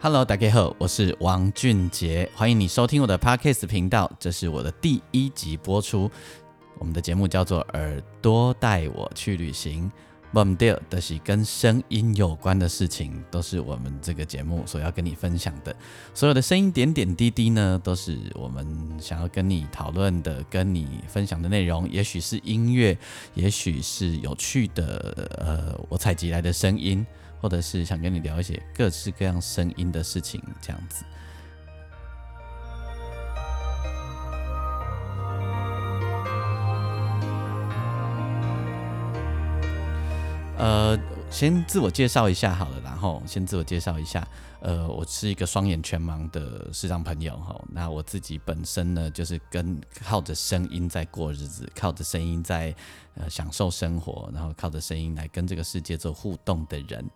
Hello，大家好，我是王俊杰，欢迎你收听我的 Podcast 频道，这是我的第一集播出。我们的节目叫做《耳朵带我去旅行》，我们的的是跟声音有关的事情，都是我们这个节目所要跟你分享的。所有的声音点点滴滴呢，都是我们想要跟你讨论的、跟你分享的内容。也许是音乐，也许是有趣的，呃，我采集来的声音。或者是想跟你聊一些各式各样声音的事情，这样子。呃，先自我介绍一下好了，然后先自我介绍一下。呃，我是一个双眼全盲的视障朋友哈。那我自己本身呢，就是跟靠着声音在过日子，靠着声音在呃享受生活，然后靠着声音来跟这个世界做互动的人。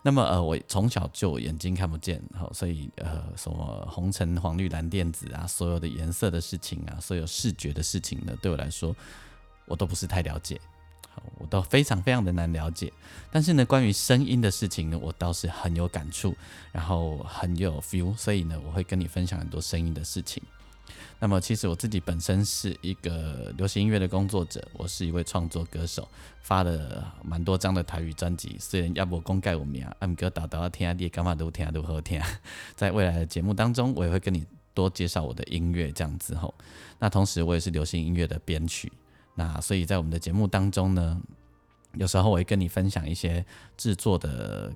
那么呃，我从小就眼睛看不见，好，所以呃，什么红橙黄绿蓝靛紫啊，所有的颜色的事情啊，所有视觉的事情呢，对我来说，我都不是太了解，我都非常非常的难了解。但是呢，关于声音的事情呢，我倒是很有感触，然后很有 feel，所以呢，我会跟你分享很多声音的事情。那么，其实我自己本身是一个流行音乐的工作者，我是一位创作歌手，发了蛮多张的台语专辑。虽然要不我公盖我名，俺哥导导听啊，你干嘛都听都好听。在未来的节目当中，我也会跟你多介绍我的音乐，这样子吼。那同时，我也是流行音乐的编曲。那所以在我们的节目当中呢，有时候我会跟你分享一些制作的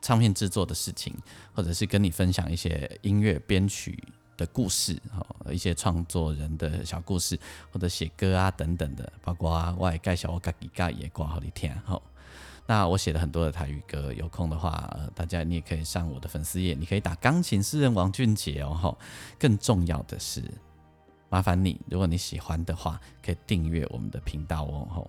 唱片制作的事情，或者是跟你分享一些音乐编曲。的故事，哈，一些创作人的小故事，或者写歌啊等等的，包括啊，我也介绍我自己家也挂好几天，哈。那我写了很多的台语歌，有空的话，大家你也可以上我的粉丝页，你可以打钢琴诗人王俊杰哦，哈。更重要的是，麻烦你，如果你喜欢的话，可以订阅我们的频道哦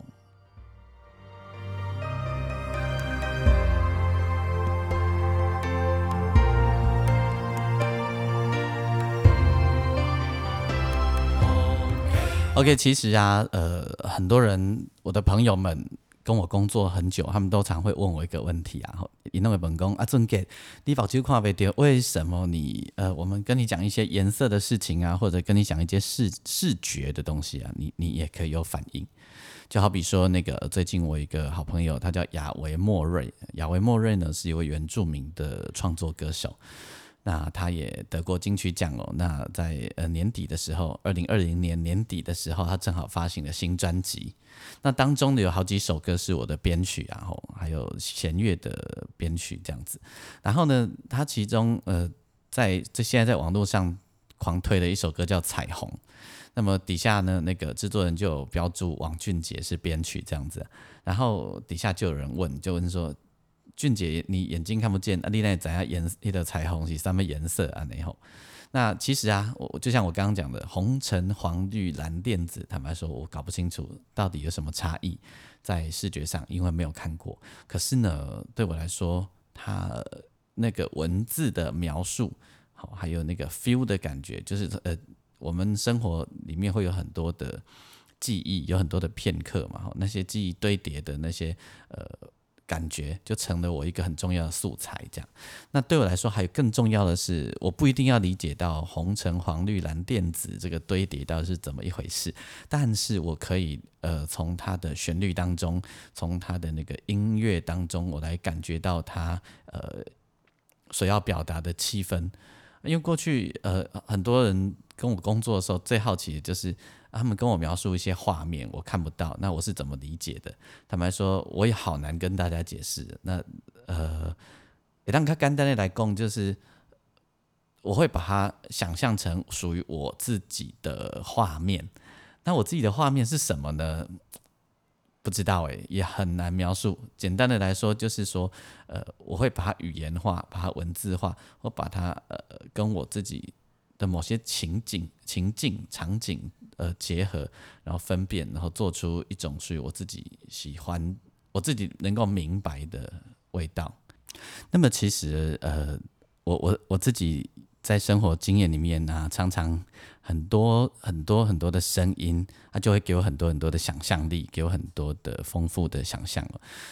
，OK，其实啊，呃，很多人，我的朋友们跟我工作很久，他们都常会问我一个问题啊，你认为本宫啊，正给你保就看不掉，为什么你呃，我们跟你讲一些颜色的事情啊，或者跟你讲一些视视觉的东西啊，你你也可以有反应，就好比说那个最近我一个好朋友，他叫亚维莫瑞，亚维莫瑞呢是一位原住民的创作歌手。那他也得过金曲奖哦。那在呃年底的时候，二零二零年年底的时候，他正好发行了新专辑。那当中呢有好几首歌是我的编曲，然后还有弦乐的编曲这样子。然后呢，他其中呃在这现在在网络上狂推的一首歌叫《彩虹》。那么底下呢那个制作人就标注王俊杰是编曲这样子。然后底下就有人问，就问说。俊姐，你眼睛看不见，啊，你那怎样颜你的彩虹是什么颜色啊？然后，那其实啊，我就像我刚刚讲的，红橙黄绿蓝靛紫，坦白说，我搞不清楚到底有什么差异在视觉上，因为没有看过。可是呢，对我来说，它那个文字的描述，好，还有那个 feel 的感觉，就是呃，我们生活里面会有很多的记忆，有很多的片刻嘛，那些记忆堆叠的那些呃。感觉就成了我一个很重要的素材，这样。那对我来说，还有更重要的是，我不一定要理解到红橙黄绿蓝靛紫这个堆叠到底是怎么一回事，但是我可以呃从它的旋律当中，从它的那个音乐当中，我来感觉到它呃所要表达的气氛。因为过去呃很多人跟我工作的时候，最好奇的就是。他们跟我描述一些画面，我看不到，那我是怎么理解的？坦白说，我也好难跟大家解释。那呃，让他干单的来供，就是我会把它想象成属于我自己的画面。那我自己的画面是什么呢？不知道诶，也很难描述。简单的来说，就是说，呃，我会把它语言化，把它文字化，或把它呃跟我自己的某些情景、情境、场景呃结合，然后分辨，然后做出一种属于我自己喜欢、我自己能够明白的味道。那么，其实呃，我我我自己。在生活经验里面呢，常常很多很多很多的声音，它就会给我很多很多的想象力，给我很多的丰富的想象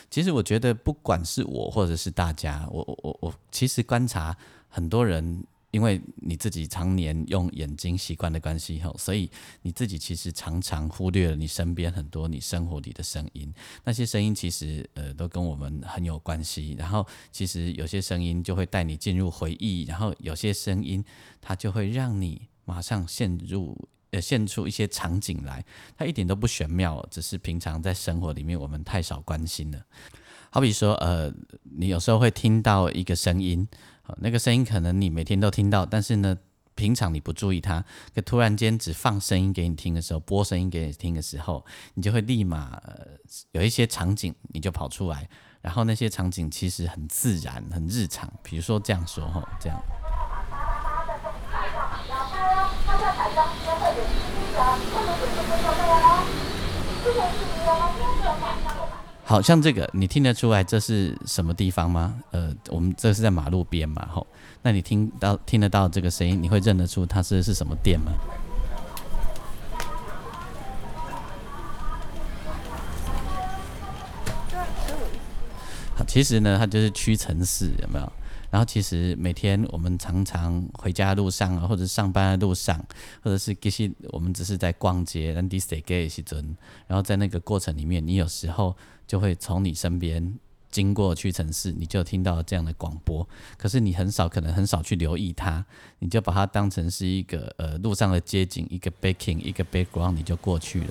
其实我觉得，不管是我或者是大家，我我我我，其实观察很多人。因为你自己常年用眼睛习惯的关系后，所以你自己其实常常忽略了你身边很多你生活里的声音。那些声音其实呃都跟我们很有关系。然后其实有些声音就会带你进入回忆，然后有些声音它就会让你马上陷入呃现出一些场景来。它一点都不玄妙，只是平常在生活里面我们太少关心了。好比说呃，你有时候会听到一个声音。那个声音可能你每天都听到，但是呢，平常你不注意它，可突然间只放声音给你听的时候，播声音给你听的时候，你就会立马呃有一些场景你就跑出来，然后那些场景其实很自然、很日常，比如说这样说哈，这样。好像这个你听得出来这是什么地方吗？呃，我们这是在马路边嘛，吼，那你听到听得到这个声音，你会认得出它是是什么店吗？好，其实呢，它就是屈臣氏，有没有？然后其实每天我们常常回家路上啊，或者上班的路上，或者是其实我们只是在逛街，然后第四个时阵，然后在那个过程里面，你有时候。就会从你身边经过屈臣氏，你就听到这样的广播。可是你很少，可能很少去留意它，你就把它当成是一个呃路上的街景，一个 baking，一个 background，你就过去了，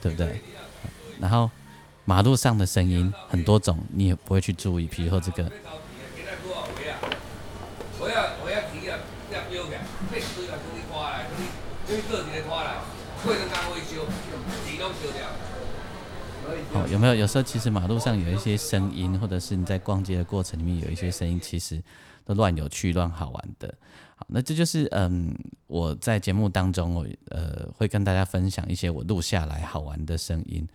对不对？然后马路上的声音很多种，你也不会去注意。比如说这个。哦，有没有？有时候其实马路上有一些声音，或者是你在逛街的过程里面有一些声音，其实都乱有趣、乱好玩的。好，那这就是嗯，我在节目当中，我呃会跟大家分享一些我录下来好玩的声音，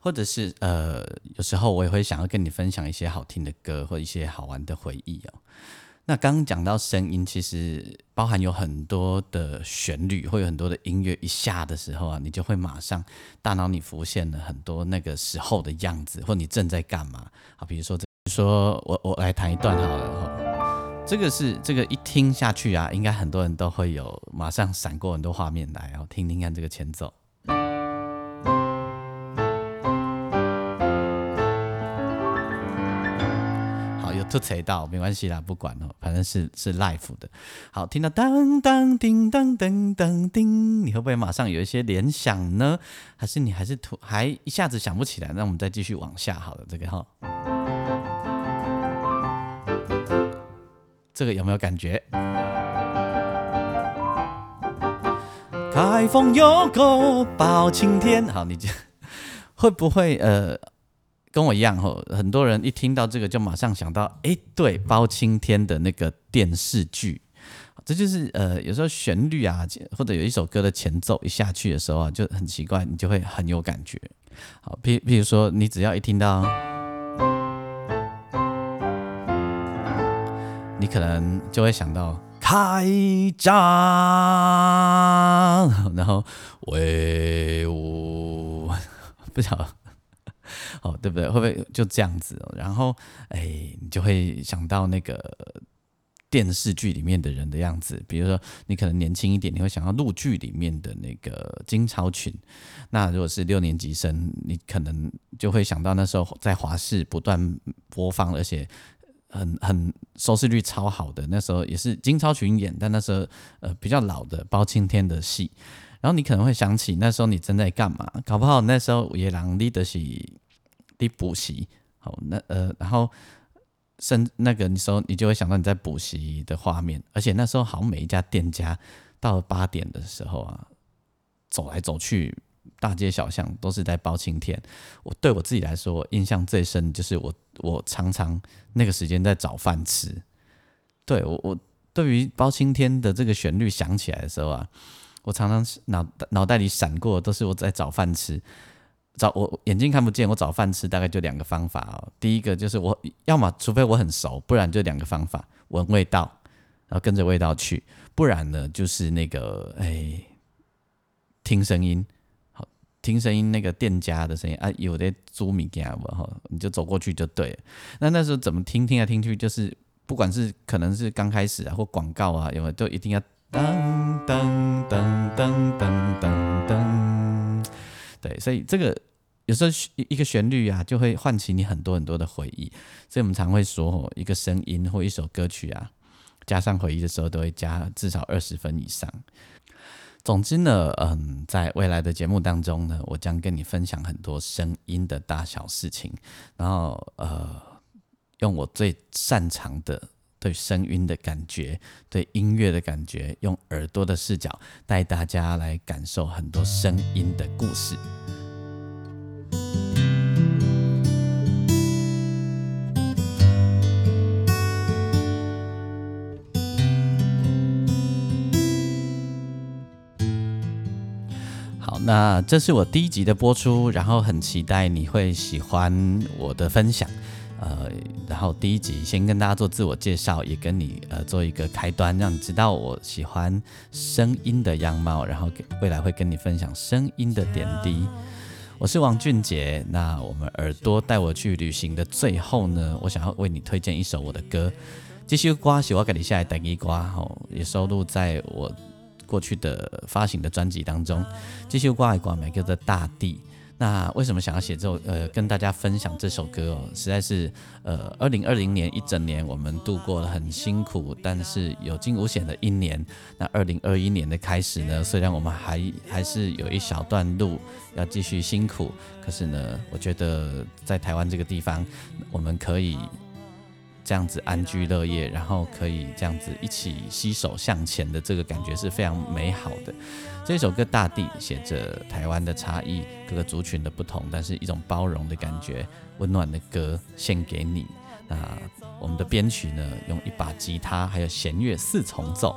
或者是呃有时候我也会想要跟你分享一些好听的歌或一些好玩的回忆哦。那刚刚讲到声音，其实包含有很多的旋律，会有很多的音乐一下的时候啊，你就会马上大脑里浮现了很多那个时候的样子，或你正在干嘛啊？比如说，比如说我我来弹一段好了，这个是这个一听下去啊，应该很多人都会有马上闪过很多画面来，然后听听看这个前奏。出彩到没关系啦，不管哦，反正是是 live 的。好，听到当当叮当噔噔叮，你会不会马上有一些联想呢？还是你还是突还一下子想不起来？那我们再继续往下好了，这个哈，这个有没有感觉？开封有个包青天，好，你就会不会呃？跟我一样吼，很多人一听到这个就马上想到，哎，对，包青天的那个电视剧，这就是呃，有时候旋律啊，或者有一首歌的前奏一下去的时候啊，就很奇怪，你就会很有感觉。好，譬譬如说，你只要一听到，你可能就会想到开张，然后威武，不晓得。哦，对不对？会不会就这样子？然后，哎，你就会想到那个电视剧里面的人的样子。比如说，你可能年轻一点，你会想到陆剧里面的那个金超群。那如果是六年级生，你可能就会想到那时候在华视不断播放，而且很很收视率超好的。那时候也是金超群演，但那时候呃比较老的包青天的戏。然后你可能会想起那时候你正在干嘛？搞不好那时候野狼立的是。的补习，好，那呃，然后甚那个你说你就会想到你在补习的画面，而且那时候好像每一家店家到了八点的时候啊，走来走去大街小巷都是在包青天。我对我自己来说，印象最深就是我我常常那个时间在找饭吃。对我我对于包青天的这个旋律响起来的时候啊，我常常脑脑袋里闪过都是我在找饭吃。找我眼睛看不见，我找饭吃大概就两个方法哦。第一个就是我要么除非我很熟，不然就两个方法：闻味道，然后跟着味道去；不然呢，就是那个哎。听声音，好听声音，那个店家的声音啊，有的租米给我哈，你就走过去就对了。那那时候怎么听听来听去，就是不管是可能是刚开始啊，或广告啊，有没有都一定要噔噔噔噔噔噔噔。对，所以这个有时候一个旋律啊，就会唤起你很多很多的回忆。所以我们常会说，一个声音或一首歌曲啊，加上回忆的时候，都会加至少二十分以上。总之呢，嗯，在未来的节目当中呢，我将跟你分享很多声音的大小事情，然后呃，用我最擅长的对声音的感觉、对音乐的感觉，用耳朵的视角带大家来感受很多声音的故事。好那这是我第一集的播出，然后很期待你会喜欢我的分享，呃，然后第一集先跟大家做自我介绍，也跟你呃做一个开端，让你知道我喜欢声音的样貌，然后未来会跟你分享声音的点滴。我是王俊杰，那我们耳朵带我去旅行的最后呢，我想要为你推荐一首我的歌，这首歌是我给你下来等一瓜吼，也收录在我。过去的发行的专辑当中，继续挂一挂，每个的大地。那为什么想要写这首呃跟大家分享这首歌哦？实在是呃，二零二零年一整年我们度过了很辛苦，但是有惊无险的一年。那二零二一年的开始呢，虽然我们还还是有一小段路要继续辛苦，可是呢，我觉得在台湾这个地方，我们可以。这样子安居乐业，然后可以这样子一起携手向前的这个感觉是非常美好的。这首歌《大地》写着台湾的差异，各个族群的不同，但是一种包容的感觉，温暖的歌献给你。那我们的编曲呢，用一把吉他，还有弦乐四重奏。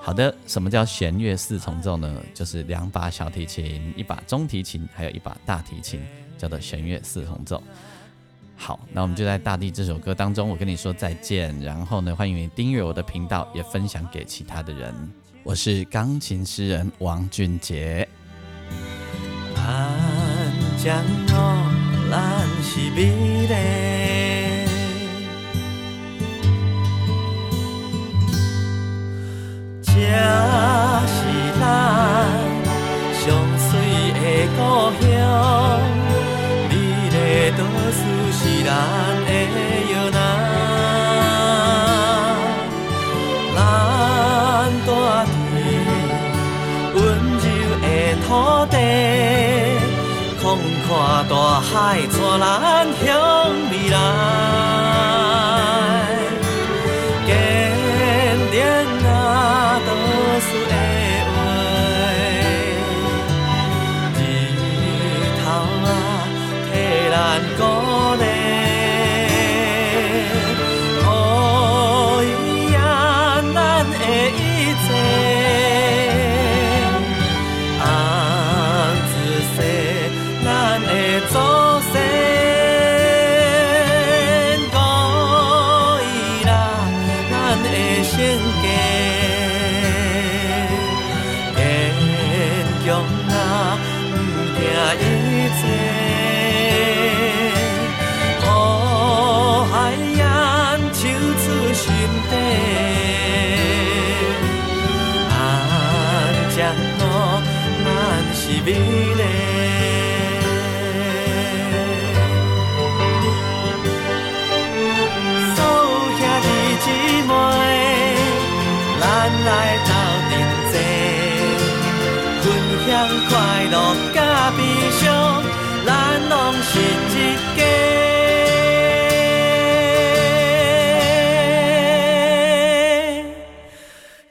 好的，什么叫弦乐四重奏呢？就是两把小提琴，一把中提琴，还有一把大提琴，叫做弦乐四重奏。好，那我们就在《大地》这首歌当中，我跟你说再见。然后呢，欢迎你订阅我的频道，也分享给其他的人。我是钢琴诗人王俊杰。咱看大海带咱向未来。快乐甲悲伤，咱拢是一家。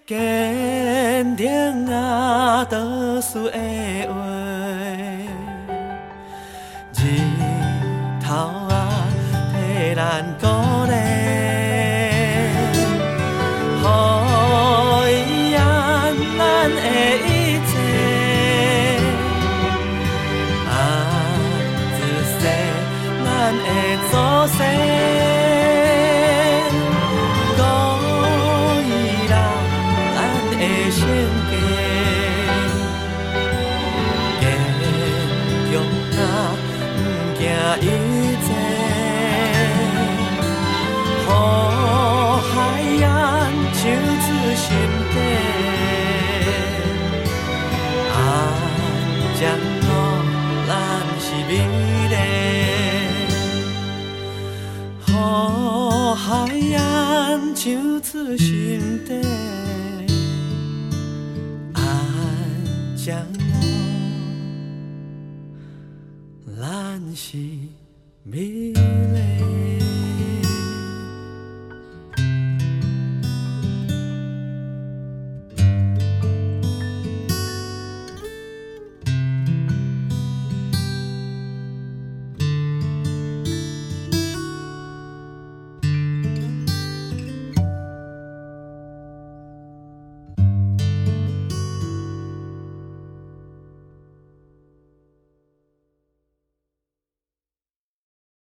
坚定啊，咱鼓励，予伊安咱的一切。啊，自细咱的祖先，鼓伊啦，咱的生计。坚强啊，毋惊一切，心底。安江路，咱是美丽，予海洋唱出心底。安江路。咱是美丽。